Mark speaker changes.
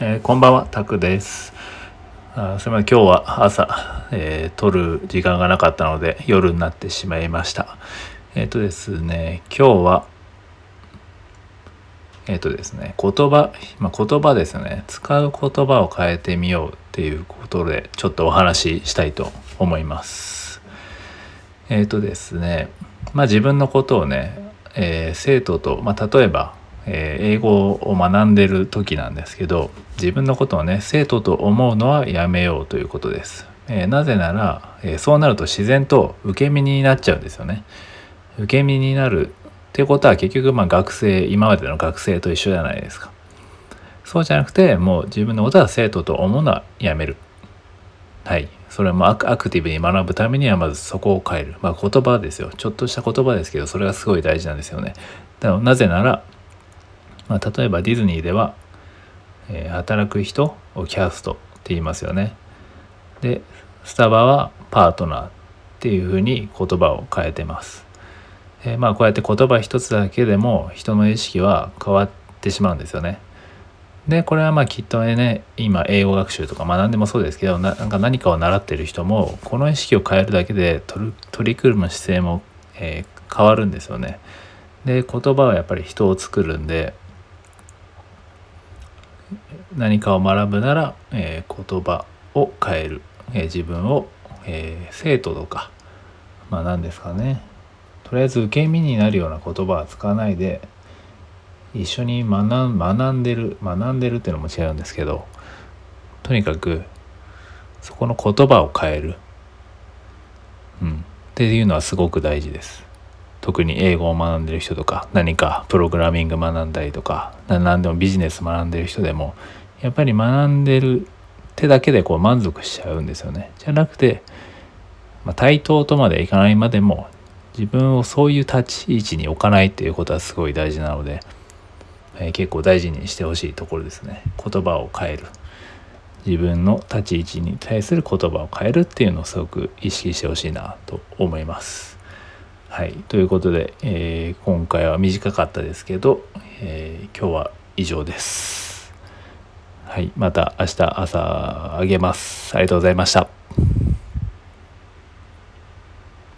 Speaker 1: えー、こんばんは、タクです。あすみません、今日は朝、えー、撮る時間がなかったので夜になってしまいました。えっ、ー、とですね、今日は、えっ、とですね、言葉、まあ、言葉ですね。使う言葉を変えてみようっていうことで、ちょっとお話ししたいと思います。えっ、とですね、まあ自分のことをね、え生徒と、まあ、例えばえ英語を学んでる時なんですけど自分のことをね生徒と思うのはやめようということです。えなぜなら、えそうなると自然と受け身になっちゃうんですよね。受け身になるっていうことは結局まあ学生今までの学生と一緒じゃないですか。そうじゃなくてもう自分のことは生徒と思うのはやめる。はい。それもアクティブに学ぶためにはまずそこを変える。まあ言葉ですよ。ちょっとした言葉ですけどそれがすごい大事なんですよね。なぜならまあ、例えばディズニーでは、えー、働く人をキャストって言いますよね。でスタバはパートナーっていうふうに言葉を変えてます。えー、まあこうやって言葉一つだけでも人の意識は変わってしまうんですよね。でこれはまあきっとね今英語学習とか学んでもそうですけどなんか何かを習ってる人もこの意識を変えるだけで取り組む姿勢も、えー、変わるんですよね。で言葉はやっぱり人を作るんで何かを学ぶなら、えー、言葉を変える、えー、自分を、えー、生徒とか。まあ何ですかね。とりあえず受け身になるような言葉は使わないで一緒に学学んでる。学んでるっていうのも違うんですけどとにかくそこの言葉を変える、うん、っていうのはすごく大事です。特に英語を学んでる人とか何かプログラミング学んだりとか何でもビジネス学んでる人でもやっぱり学んでる手だけでこう満足しちゃうんですよね。じゃなくて、まあ、対等とまでいかないまでも自分をそういう立ち位置に置かないっていうことはすごい大事なので、えー、結構大事にしてほしいところですね。言葉を変える。自分の立ち位置に対する言葉を変えるっていうのをすごく意識してほしいなと思います。はい、ということで、えー、今回は短かったですけど、えー、今日は以上です。はい、また明日朝あげます。ありがとうございました。